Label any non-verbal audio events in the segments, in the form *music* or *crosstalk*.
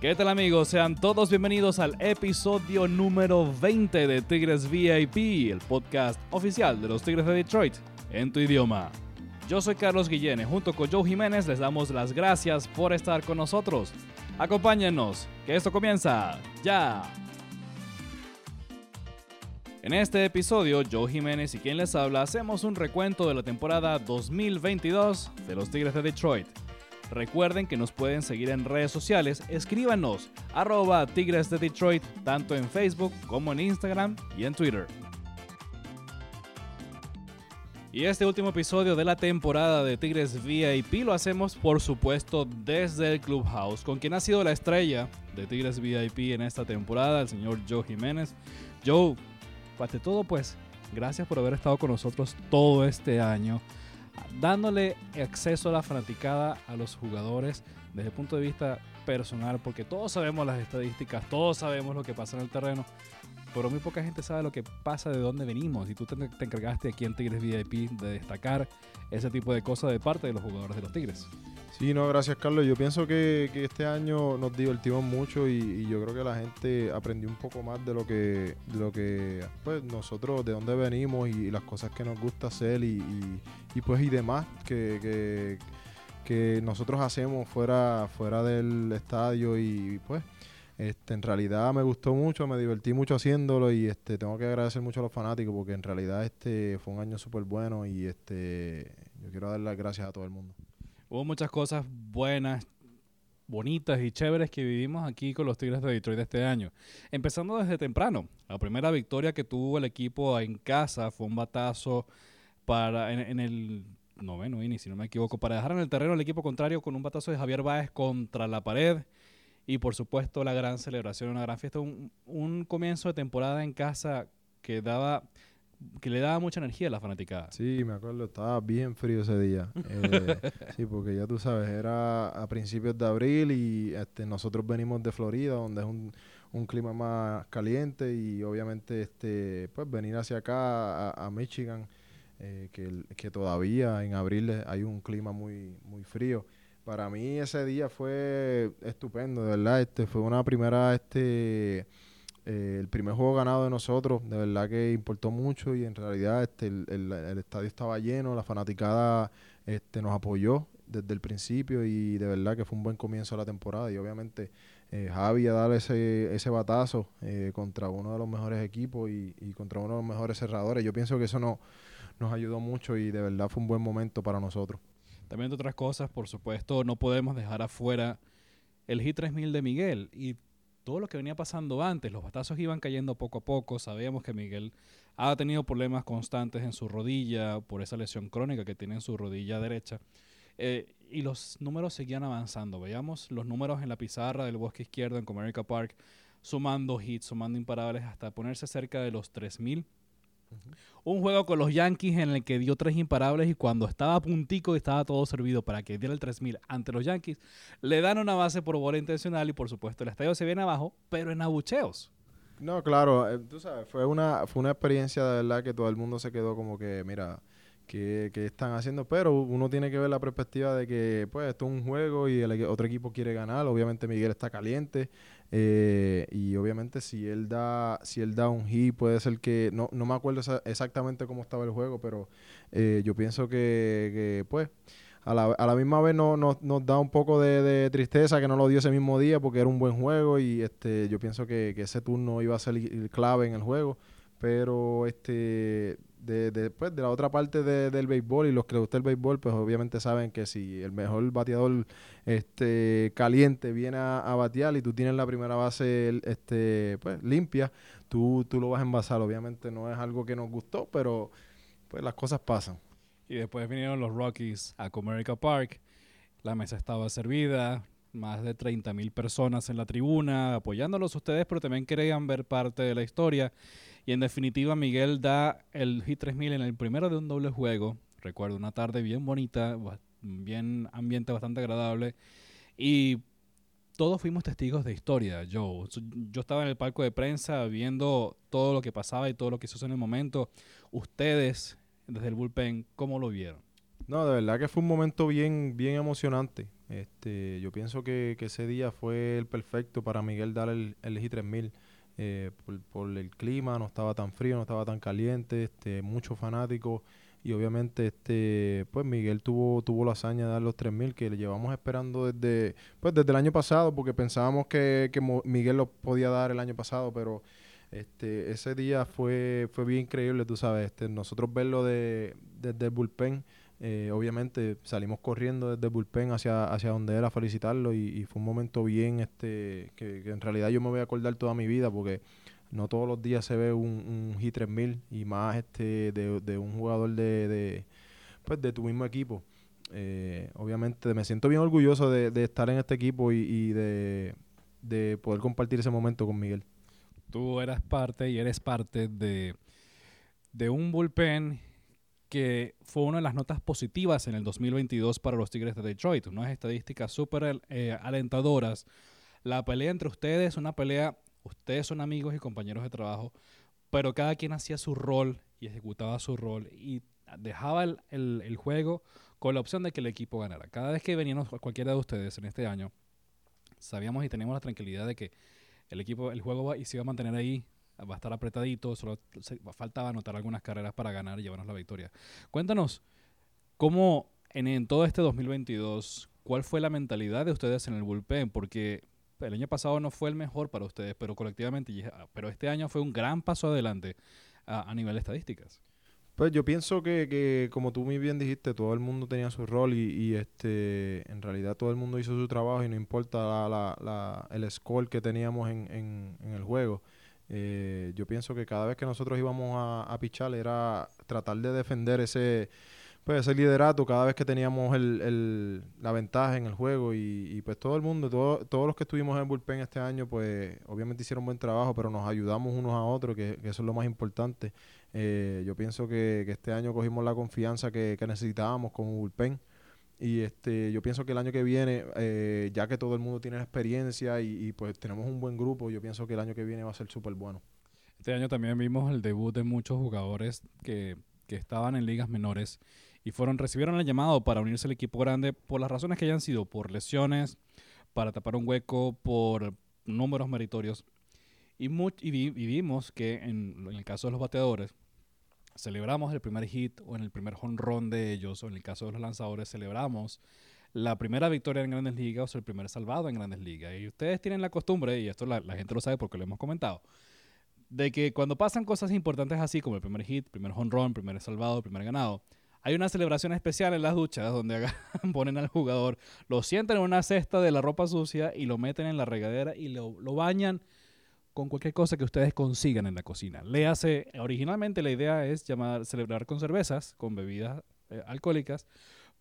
¿Qué tal amigos? Sean todos bienvenidos al episodio número 20 de Tigres VIP, el podcast oficial de los Tigres de Detroit en tu idioma. Yo soy Carlos Guillén, junto con Joe Jiménez les damos las gracias por estar con nosotros. Acompáñennos, que esto comienza ya. En este episodio, Joe Jiménez y quien les habla hacemos un recuento de la temporada 2022 de los Tigres de Detroit. Recuerden que nos pueden seguir en redes sociales, escríbanos arroba Tigres de Detroit tanto en Facebook como en Instagram y en Twitter. Y este último episodio de la temporada de Tigres VIP lo hacemos por supuesto desde el Clubhouse, con quien ha sido la estrella de Tigres VIP en esta temporada, el señor Joe Jiménez. Joe, ante todo pues, gracias por haber estado con nosotros todo este año dándole acceso a la fanaticada a los jugadores desde el punto de vista personal, porque todos sabemos las estadísticas, todos sabemos lo que pasa en el terreno, pero muy poca gente sabe lo que pasa, de dónde venimos. Y tú te, encargaste aquí en Tigres VIP de destacar ese tipo de cosas de parte de los jugadores de los Tigres. Sí, no, gracias Carlos. Yo pienso que, este año nos divertimos mucho y, yo creo que la gente aprendió un poco más de lo que, de lo que pues nosotros, de dónde venimos y, las cosas que nos gusta hacer y, pues y demás que, que, nosotros hacemos fuera, fuera del estadio y pues este, en realidad me gustó mucho, me divertí mucho haciéndolo y este, tengo que agradecer mucho a los fanáticos porque en realidad este fue un año súper bueno y este, yo quiero dar las gracias a todo el mundo. Hubo muchas cosas buenas, bonitas y chéveres que vivimos aquí con los Tigres de Detroit este año. Empezando desde temprano. La primera victoria que tuvo el equipo en casa fue un batazo para en, el noveno inning, si no me equivoco, para dejar en el terreno al equipo contrario con un batazo de Javier Báez contra la pared. Y por supuesto la gran celebración, una gran fiesta, un, un comienzo de temporada en casa que daba que le daba mucha energía a la fanaticada. Sí, me acuerdo, estaba bien frío ese día. *laughs* Eh, sí, porque ya tú sabes, era a principios de abril y este, nosotros venimos de Florida, donde es un, un clima más caliente y obviamente este, pues venir hacia acá a, Michigan, eh, que, que todavía en abril hay un clima muy, muy frío. Para mí ese día fue estupendo, de verdad. Este, fue una primera este, eh, el primer juego ganado de nosotros, de verdad que importó mucho y en realidad este, el, estadio estaba lleno, la fanaticada este, nos apoyó desde el principio y de verdad que fue un buen comienzo de la temporada y obviamente eh, Javi a dar ese, ese batazo eh, contra uno de los mejores equipos y, contra uno de los mejores cerradores. Yo pienso que eso no, nos ayudó mucho y de verdad fue un buen momento para nosotros. También de otras cosas, por supuesto, no podemos dejar afuera el Hit 3000 de Miguel y todo lo que venía pasando antes. Los batazos iban cayendo poco a poco. Sabíamos que Miguel ha tenido problemas constantes en su rodilla por esa lesión crónica que tiene en su rodilla derecha. Eh, y los números seguían avanzando. Veíamos los números en la pizarra del bosque izquierdo en Comerica Park, sumando hits, sumando imparables hasta ponerse cerca de los 3000 un juego con los Yankees en el que dio tres imparables y cuando estaba a puntico y estaba todo servido para que diera el 3000 ante los Yankees, le dan una base por bola intencional y por supuesto el estadio se viene abajo, pero en abucheos. No, claro, eh, tú sabes, fue una, fue una experiencia de verdad que todo el mundo se quedó como que, mira, ¿qué, están haciendo? Pero uno tiene que ver la perspectiva de que, pues, esto es un juego y el otro equipo quiere ganar. Obviamente Miguel está caliente. Eh, y obviamente si él da si él da un hit puede ser que no, no me acuerdo exactamente cómo estaba el juego pero eh, yo pienso que, pues a la, a la, misma vez no, nos da un poco de, tristeza que no lo dio ese mismo día porque era un buen juego y este yo pienso que, que ese turno iba a ser clave en el juego. Pero este de, de, pues, de la otra parte del béisbol y los que les gusta el béisbol, pues obviamente saben que si el mejor bateador este, caliente viene a, batear y tú tienes la primera base este, pues, limpia, tú, tú lo vas a envasar. Obviamente no es algo que nos gustó, pero pues las cosas pasan. Y después vinieron los Rockies a Comerica Park. La mesa estaba servida, más de 30 mil personas en la tribuna apoyándolos ustedes, pero también querían ver parte de la historia. Y en definitiva, Miguel da el Hit 3000 en el primero de un doble juego. Recuerdo una tarde bien bonita, bien ambiente bastante agradable. Y todos fuimos testigos de historia, Yo estaba en el palco de prensa viendo todo lo que pasaba y todo lo que hizo en el momento. Ustedes, desde el bullpen, ¿cómo lo vieron? No, de verdad que fue un momento bien, bien emocionante Este, yo pienso que, que ese día fue el perfecto para Miguel dar el, el G3000. Eh, por, por, el clima, no estaba tan frío, no estaba tan caliente, este, muchos fanáticos y obviamente este pues Miguel tuvo tuvo la hazaña de dar los 3000 que le llevamos esperando desde pues desde el año pasado porque pensábamos que, que Miguel lo podía dar el año pasado pero este ese día fue fue bien increíble tú sabes este nosotros verlo de desde el bullpen eh, obviamente salimos corriendo desde el bullpen hacia hacia donde era felicitarlo y, fue un momento bien este que, en realidad yo me voy a acordar toda mi vida porque no todos los días se ve un, un Hit 3000 y más este de, un jugador de, pues de tu mismo equipo. Eh, obviamente me siento bien orgulloso de, estar en este equipo y, de, poder compartir ese momento con Miguel. Tú eras parte y eres parte de, de un bullpen que fue una de las notas positivas en el 2022 para los Tigres de Detroit. Unas estadísticas súper eh, alentadoras. La pelea entre ustedes, una pelea ustedes son amigos y compañeros de trabajo, pero cada quien hacía su rol y ejecutaba su rol y dejaba el, juego con la opción de que el equipo ganara. Cada vez que veníamos cualquiera de ustedes en este año, sabíamos y teníamos la tranquilidad de que el equipo, el juego va, y se iba a mantener ahí, va a estar apretadito, solo faltaba anotar algunas carreras para ganar y llevarnos la victoria. Cuéntanos, ¿cómo en, en todo este 2022, cuál fue la mentalidad de ustedes en el bullpen? Porque el año pasado no fue el mejor para ustedes, pero colectivamente, ah, pero este año fue un gran paso adelante a, nivel de estadísticas. Pues yo pienso que, que, como tú muy bien dijiste, todo el mundo tenía su rol y, este en realidad todo el mundo hizo su trabajo y no importa la, la, el score que teníamos en, en, el juego. Eh, yo pienso que cada vez que nosotros íbamos a, a pichar era tratar de defender ese pues ese liderato cada vez que teníamos el, la ventaja en el juego y, pues todo el mundo, todos los que estuvimos en el bullpen este año, pues obviamente hicieron buen trabajo, pero nos ayudamos unos a otros, que, eso es lo más importante. Eh, yo pienso que, este año cogimos la confianza que, necesitábamos con bullpen y este yo pienso que el año que viene, eh, ya que todo el mundo tiene experiencia y, pues tenemos un buen grupo, yo pienso que el año que viene va a ser súper bueno. Este año también vimos el debut de muchos jugadores que, que estaban en ligas menores y fueron recibieron el llamado para unirse al equipo grande por las razones que hayan sido, por lesiones, para tapar un hueco, por números meritorios. Y, vimos que en, el caso de los bateadores, celebramos el primer hit o en el primer run de ellos, o en el caso de los lanzadores, celebramos la primera victoria en Grandes Ligas o el primer salvado en Grandes Ligas. Y ustedes tienen la costumbre, y esto la, gente lo sabe porque lo hemos comentado, de que cuando pasan cosas importantes así como el primer hit, primer run, primer salvado, primer ganado, hay una celebración especial en las duchas donde *laughs* ponen al jugador, lo sientan en una cesta de la ropa sucia y lo meten en la regadera y lo, bañan con cualquier cosa que ustedes consigan en la cocina. Le hace, originalmente la idea es llamar, celebrar con cervezas, con bebidas eh, alcohólicas,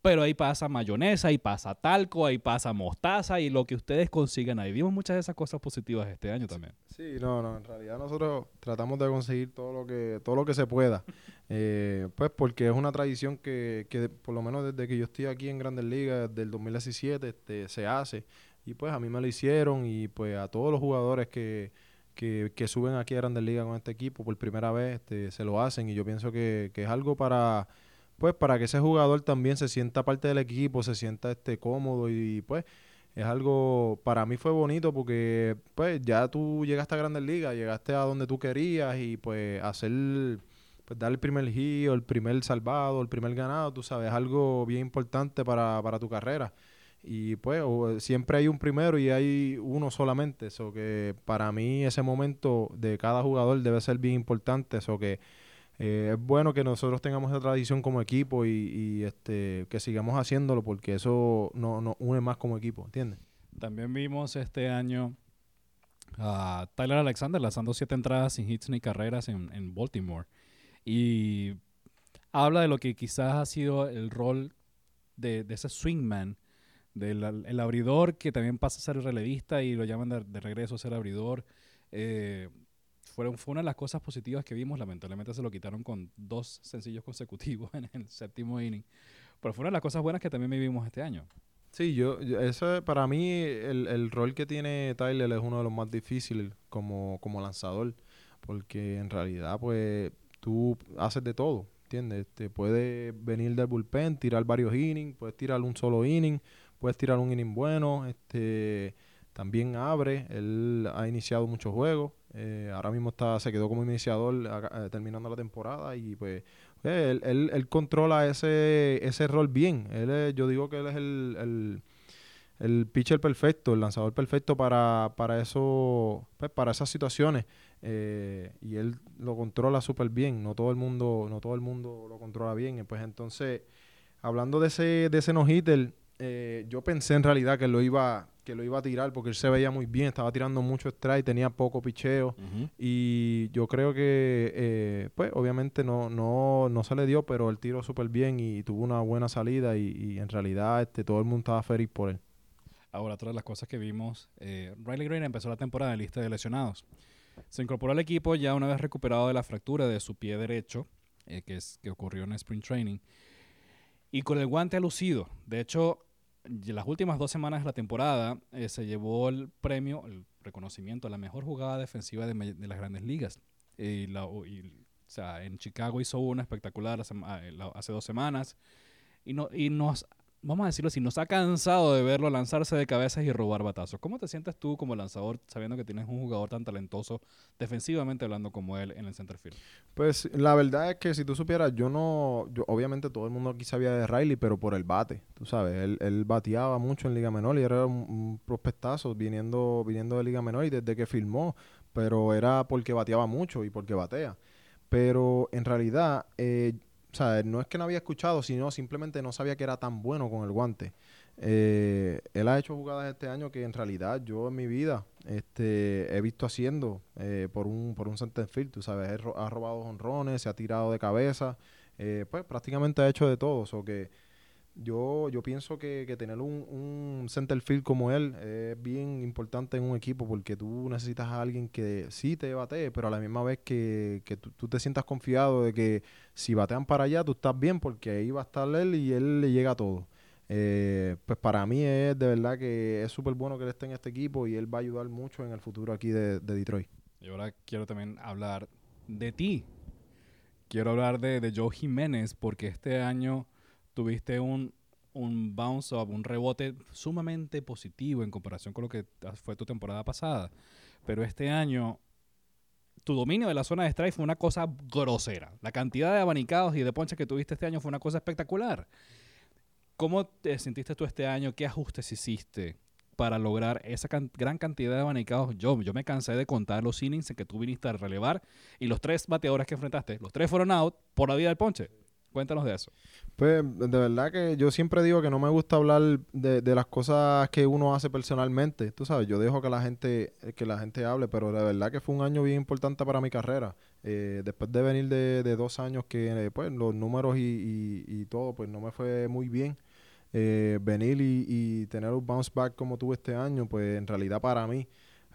pero ahí pasa mayonesa, ahí pasa talco, ahí pasa mostaza y lo que ustedes consigan ahí. Vimos muchas de esas cosas positivas este año también. Sí, no, no, en realidad nosotros tratamos de conseguir todo lo que todo lo que se pueda. *laughs* Eh, pues porque es una tradición que, que por lo menos desde que yo estoy aquí en Grandes Ligas, desde el 2017, este, se hace. Y pues a mí me lo hicieron y pues a todos los jugadores que, que, que suben aquí a Grandes Ligas con este equipo por primera vez, este, se lo hacen y yo pienso que, que es algo para pues para que ese jugador también se sienta parte del equipo, se sienta este cómodo y, pues es algo para mí fue bonito porque pues ya tú llegaste a Grandes Ligas, llegaste a donde tú querías y pues hacer pues dar el primer giro, el primer salvado, el primer ganado, tú sabes, es algo bien importante para, para tu carrera. Y pues siempre hay un primero y hay uno solamente, eso que para mí ese momento de cada jugador debe ser bien importante, eso que eh, es bueno que nosotros tengamos esa tradición como equipo y, este que sigamos haciéndolo porque eso nos no une más como equipo, ¿entiendes? También vimos este año a Tyler Alexander lanzando siete entradas sin hits ni carreras en, Baltimore. Y habla de lo que quizás ha sido el rol de, ese swingman, del el abridor que también pasa a ser relevista y lo llaman de, regreso a ser abridor. Eh, fue una de las cosas positivas que vimos. Lamentablemente se lo quitaron con dos sencillos consecutivos *laughs* en el séptimo inning. Pero fue una de las cosas buenas que también vivimos este año. Sí, yo, eso para mí el, el, rol que tiene Tyler es uno de los más difíciles como, como lanzador, porque en realidad pues tú haces de todo, ¿entiendes? Te puedes venir del bullpen, tirar varios innings, puedes tirar un solo inning, puedes tirar un inning bueno, este también abre, él ha iniciado muchos juegos, eh, ahora mismo está se quedó como iniciador eh, terminando la temporada y pues él, él, controla ese, ese rol bien. Él yo digo que él es el, el, el pitcher perfecto, el lanzador perfecto para, para, eso, pues, para esas situaciones. Eh, y él lo controla súper bien. No todo el mundo, no todo el mundo lo controla bien. pues entonces, hablando de ese, de ese no-hitter, eh, yo pensé en realidad que lo iba que lo iba a tirar porque él se veía muy bien, estaba tirando mucho strike, tenía poco picheo y yo creo que eh, pues obviamente no, no, no se le dio, pero él tiró súper bien y tuvo una buena salida y, en realidad este, todo el mundo estaba feliz por él. Ahora, otra de las cosas que vimos, eh, Riley Green empezó la temporada en lista de lesionados. Se incorporó al equipo ya una vez recuperado de la fractura de su pie derecho, eh, que, es, que ocurrió en Spring Training, y con el guante lucido. De hecho, las últimas dos semanas de la temporada eh, se llevó el premio, el reconocimiento a la mejor jugada defensiva de, las grandes ligas. Y la, o sea, en Chicago hizo una espectacular hace, ah, hace dos semanas y, no, y nos vamos a decirlo así, nos ha cansado de verlo lanzarse de cabezas y robar batazos. ¿Cómo te sientes tú como lanzador sabiendo que tienes un jugador tan talentoso defensivamente hablando como él en el center field? Pues la verdad es que si tú supieras, yo no, yo, obviamente todo el mundo aquí sabía de Riley, pero por el bate, tú sabes, él, él bateaba mucho en Liga Menor y era un, prospectazo viniendo, viniendo de Liga Menor y desde que filmó, pero era porque bateaba mucho y porque batea. Pero en realidad, eh, o sea, no es que no había escuchado, sino simplemente no sabía que era tan bueno con el guante. Eh, él ha hecho jugadas este año que en realidad yo en mi vida este, he visto haciendo eh, por un por un center field, tú sabes, ha robado honrones, se ha tirado de cabeza, eh, pues prácticamente ha hecho de todo, o que yo, yo pienso que, que tener un, un center field como él es bien importante en un equipo porque tú necesitas a alguien que sí te batee, pero a la misma vez que, que tú, te sientas confiado de que si batean para allá, tú estás bien porque ahí va a estar él y él le llega a todo. Eh, pues para mí es de verdad que es súper bueno que él esté en este equipo y él va a ayudar mucho en el futuro aquí de, de Detroit. Y ahora quiero también hablar de ti. Quiero hablar de, de Joe Jiménez porque este año tuviste un, un bounce up, un rebote sumamente positivo en comparación con lo que fue tu temporada pasada. Pero este año, tu dominio de la zona de strike fue una cosa grosera. La cantidad de abanicados y de ponches que tuviste este año fue una cosa espectacular. ¿Cómo te sentiste tú este año? ¿Qué ajustes hiciste para lograr esa gran cantidad de abanicados? Yo, yo me cansé de contar los innings en que tú viniste a relevar y los tres bateadores que enfrentaste, los tres fueron out por la vida del ponche. Cuéntanos de eso. Pues de verdad que yo siempre digo que no me gusta hablar de, las cosas que uno hace personalmente. Tú sabes, yo dejo que la gente que la gente hable, pero de verdad que fue un año bien importante para mi carrera. Eh, después de venir de, dos años que pues los números y, todo pues no me fue muy bien. Eh, venir y tener un bounce back como tuve este año, pues en realidad para mí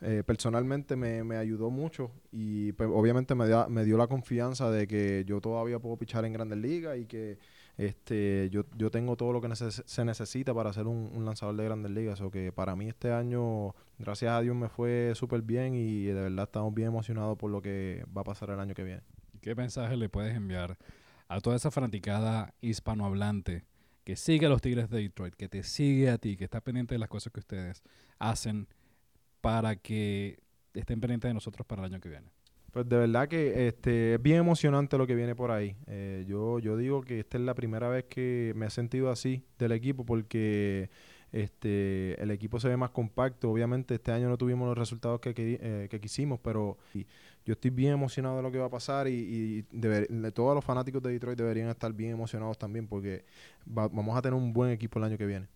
eh, personalmente me, me, ayudó mucho y pues, obviamente me, me dio la confianza de que yo todavía puedo pichar en grandes ligas y que este yo, yo tengo todo lo que se necesita para ser un, lanzador de grandes ligas. O que para mí este año, gracias a Dios, me fue súper bien y de verdad estamos bien emocionados por lo que va a pasar el año que viene. ¿Qué mensaje le puedes enviar a toda esa fanaticada hispanohablante que sigue a los Tigres de Detroit, que te sigue a ti, que está pendiente de las cosas que ustedes hacen? Para que estén pendientes de nosotros para el año que viene. Pues de verdad que este, es bien emocionante lo que viene por ahí. Eh, yo, yo digo que esta es la primera vez que me he sentido así del equipo porque este, el equipo se ve más compacto. Obviamente este año no tuvimos los resultados que, eh, quisimos, pero yo estoy bien emocionado de lo que va a pasar y, de todos los fanáticos de Detroit deberían estar bien emocionados también porque vamos a tener un buen equipo el año que viene.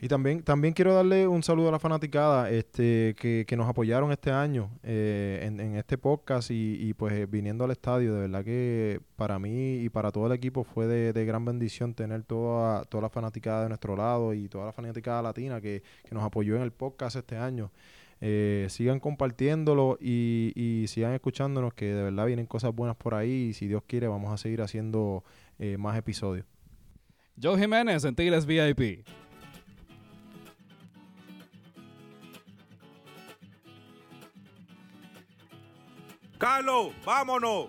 Y también, también quiero darle un saludo a la fanaticada este, que, que nos apoyaron este año eh, en, en, este podcast y, y, pues eh, viniendo al estadio. De verdad que para mí y para todo el equipo fue de, de gran bendición tener toda, toda la fanaticada de nuestro lado y toda la fanaticada latina que, que nos apoyó en el podcast este año. Eh, sigan compartiéndolo y, y, sigan escuchándonos que de verdad vienen cosas buenas por ahí y si Dios quiere vamos a seguir haciendo más episodios. Joe Jiménez en Tigres VIP. Carlos, vámonos.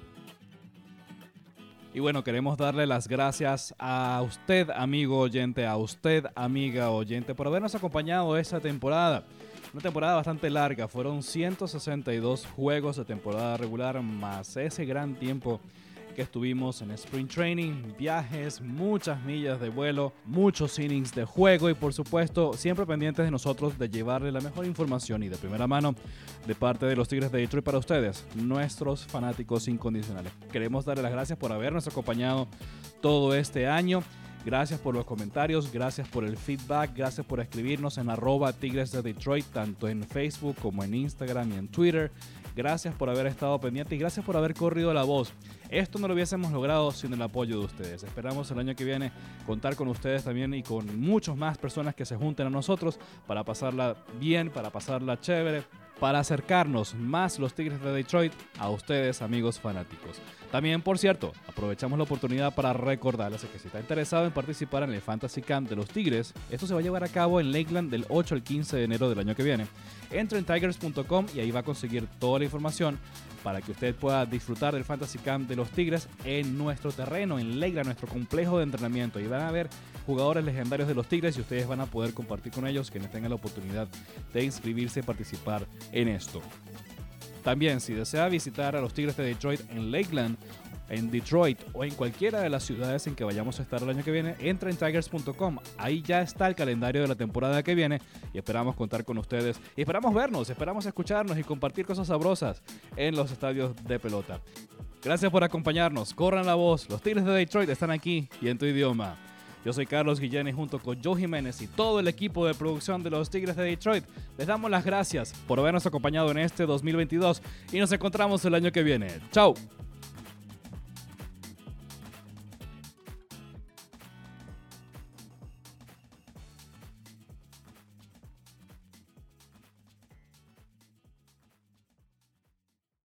Y bueno, queremos darle las gracias a usted, amigo oyente, a usted, amiga oyente, por habernos acompañado esta temporada. Una temporada bastante larga, fueron 162 juegos de temporada regular más ese gran tiempo estuvimos en Spring Training, viajes, muchas millas de vuelo, muchos innings de juego y por supuesto siempre pendientes de nosotros de llevarle la mejor información y de primera mano de parte de los Tigres de Detroit para ustedes, nuestros fanáticos incondicionales. Queremos darle las gracias por habernos acompañado todo este año. Gracias por los comentarios, gracias por el feedback, gracias por escribirnos en arroba Tigres de Detroit, tanto en Facebook como en Instagram y en Twitter. Gracias por haber estado pendiente y gracias por haber corrido la voz. Esto no lo hubiésemos logrado sin el apoyo de ustedes. Esperamos el año que viene contar con ustedes también y con muchas más personas que se junten a nosotros para pasarla bien, para pasarla chévere, para acercarnos más los Tigres de Detroit a ustedes, amigos fanáticos. También, por cierto, aprovechamos la oportunidad para recordarles que si está interesado en participar en el Fantasy Camp de los Tigres, esto se va a llevar a cabo en Lakeland del 8 al 15 de enero del año que viene. Entre en tigers.com y ahí va a conseguir toda la información para que usted pueda disfrutar del Fantasy Camp de los Tigres en nuestro terreno, en Lakeland, nuestro complejo de entrenamiento. Y van a ver jugadores legendarios de los Tigres y ustedes van a poder compartir con ellos quienes tengan la oportunidad de inscribirse y participar en esto. También, si desea visitar a los Tigres de Detroit en Lakeland, en Detroit o en cualquiera de las ciudades en que vayamos a estar el año que viene, entra en tigers.com. Ahí ya está el calendario de la temporada que viene y esperamos contar con ustedes. Y esperamos vernos, esperamos escucharnos y compartir cosas sabrosas en los estadios de pelota. Gracias por acompañarnos. Corran la voz. Los Tigres de Detroit están aquí y en tu idioma. Yo soy Carlos Guillén y junto con Joe Jiménez y todo el equipo de producción de los Tigres de Detroit, les damos las gracias por habernos acompañado en este 2022 y nos encontramos el año que viene. ¡Chao!